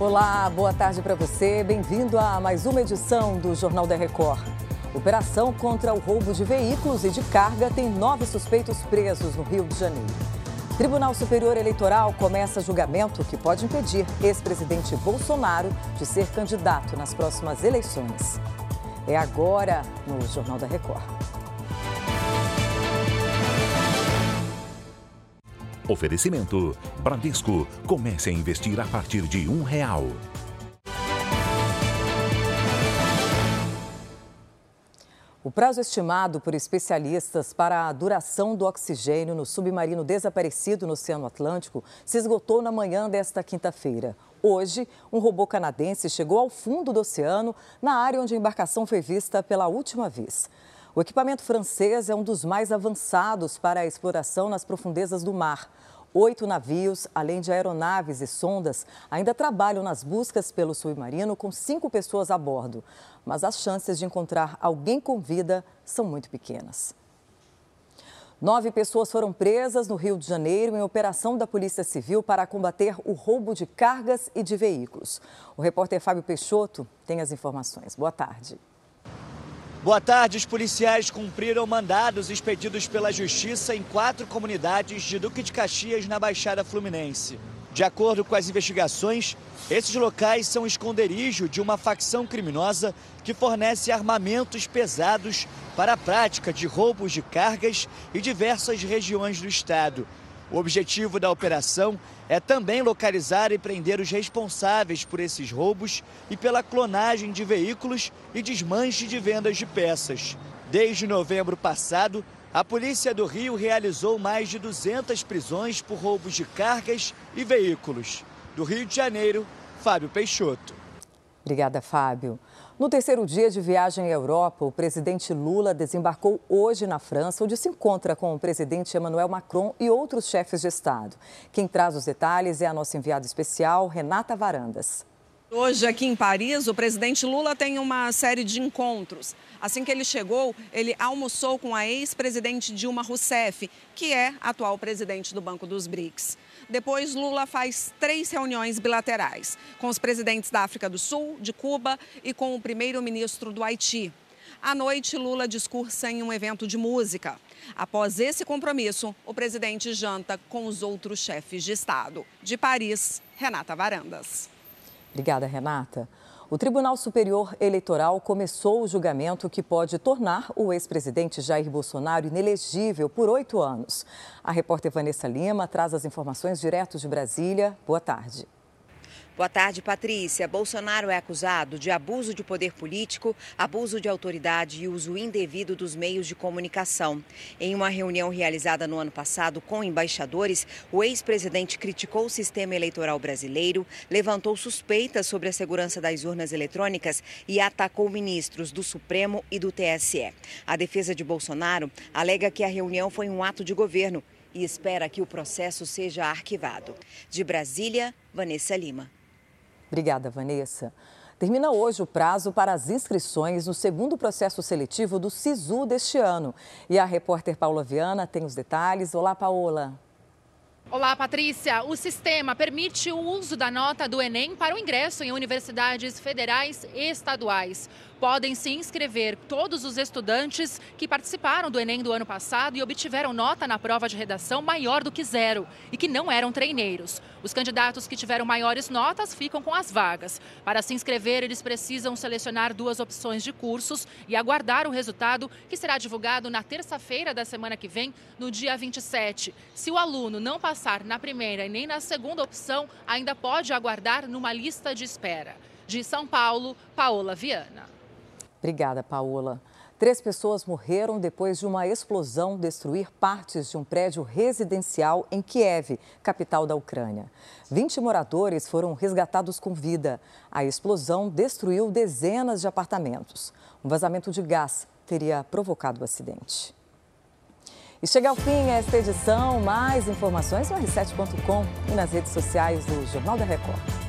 Olá, boa tarde para você. Bem-vindo a mais uma edição do Jornal da Record. Operação contra o roubo de veículos e de carga tem nove suspeitos presos no Rio de Janeiro. Tribunal Superior Eleitoral começa julgamento que pode impedir ex-presidente Bolsonaro de ser candidato nas próximas eleições. É agora no Jornal da Record. Oferecimento: Bradesco. Comece a investir a partir de um real. O prazo estimado por especialistas para a duração do oxigênio no submarino desaparecido no Oceano Atlântico se esgotou na manhã desta quinta-feira. Hoje, um robô canadense chegou ao fundo do oceano, na área onde a embarcação foi vista pela última vez. O equipamento francês é um dos mais avançados para a exploração nas profundezas do mar. Oito navios, além de aeronaves e sondas, ainda trabalham nas buscas pelo submarino com cinco pessoas a bordo. Mas as chances de encontrar alguém com vida são muito pequenas. Nove pessoas foram presas no Rio de Janeiro em operação da Polícia Civil para combater o roubo de cargas e de veículos. O repórter Fábio Peixoto tem as informações. Boa tarde. Boa tarde. Os policiais cumpriram mandados expedidos pela Justiça em quatro comunidades de Duque de Caxias, na Baixada Fluminense. De acordo com as investigações, esses locais são esconderijo de uma facção criminosa que fornece armamentos pesados para a prática de roubos de cargas em diversas regiões do estado. O objetivo da operação é também localizar e prender os responsáveis por esses roubos e pela clonagem de veículos e desmanche de vendas de peças. Desde novembro passado, a Polícia do Rio realizou mais de 200 prisões por roubos de cargas e veículos. Do Rio de Janeiro, Fábio Peixoto. Obrigada, Fábio. No terceiro dia de viagem à Europa, o presidente Lula desembarcou hoje na França, onde se encontra com o presidente Emmanuel Macron e outros chefes de Estado. Quem traz os detalhes é a nossa enviada especial, Renata Varandas. Hoje, aqui em Paris, o presidente Lula tem uma série de encontros. Assim que ele chegou, ele almoçou com a ex-presidente Dilma Rousseff, que é atual presidente do Banco dos BRICS. Depois, Lula faz três reuniões bilaterais com os presidentes da África do Sul, de Cuba e com o primeiro-ministro do Haiti. À noite, Lula discursa em um evento de música. Após esse compromisso, o presidente janta com os outros chefes de Estado. De Paris, Renata Varandas. Obrigada, Renata. O Tribunal Superior Eleitoral começou o julgamento que pode tornar o ex-presidente Jair Bolsonaro inelegível por oito anos. A repórter Vanessa Lima traz as informações direto de Brasília. Boa tarde. Boa tarde, Patrícia. Bolsonaro é acusado de abuso de poder político, abuso de autoridade e uso indevido dos meios de comunicação. Em uma reunião realizada no ano passado com embaixadores, o ex-presidente criticou o sistema eleitoral brasileiro, levantou suspeitas sobre a segurança das urnas eletrônicas e atacou ministros do Supremo e do TSE. A defesa de Bolsonaro alega que a reunião foi um ato de governo e espera que o processo seja arquivado. De Brasília, Vanessa Lima. Obrigada, Vanessa. Termina hoje o prazo para as inscrições no segundo processo seletivo do SISU deste ano. E a repórter Paula Viana tem os detalhes. Olá, Paola. Olá, Patrícia. O sistema permite o uso da nota do Enem para o ingresso em universidades federais e estaduais podem se inscrever todos os estudantes que participaram do Enem do ano passado e obtiveram nota na prova de redação maior do que zero e que não eram treineiros. Os candidatos que tiveram maiores notas ficam com as vagas. Para se inscrever, eles precisam selecionar duas opções de cursos e aguardar o resultado, que será divulgado na terça-feira da semana que vem, no dia 27. Se o aluno não passar na primeira e nem na segunda opção, ainda pode aguardar numa lista de espera. De São Paulo, Paola Viana. Obrigada, Paola. Três pessoas morreram depois de uma explosão destruir partes de um prédio residencial em Kiev, capital da Ucrânia. 20 moradores foram resgatados com vida. A explosão destruiu dezenas de apartamentos. Um vazamento de gás teria provocado o acidente. E chega ao fim esta edição. Mais informações no r7.com e nas redes sociais do Jornal da Record.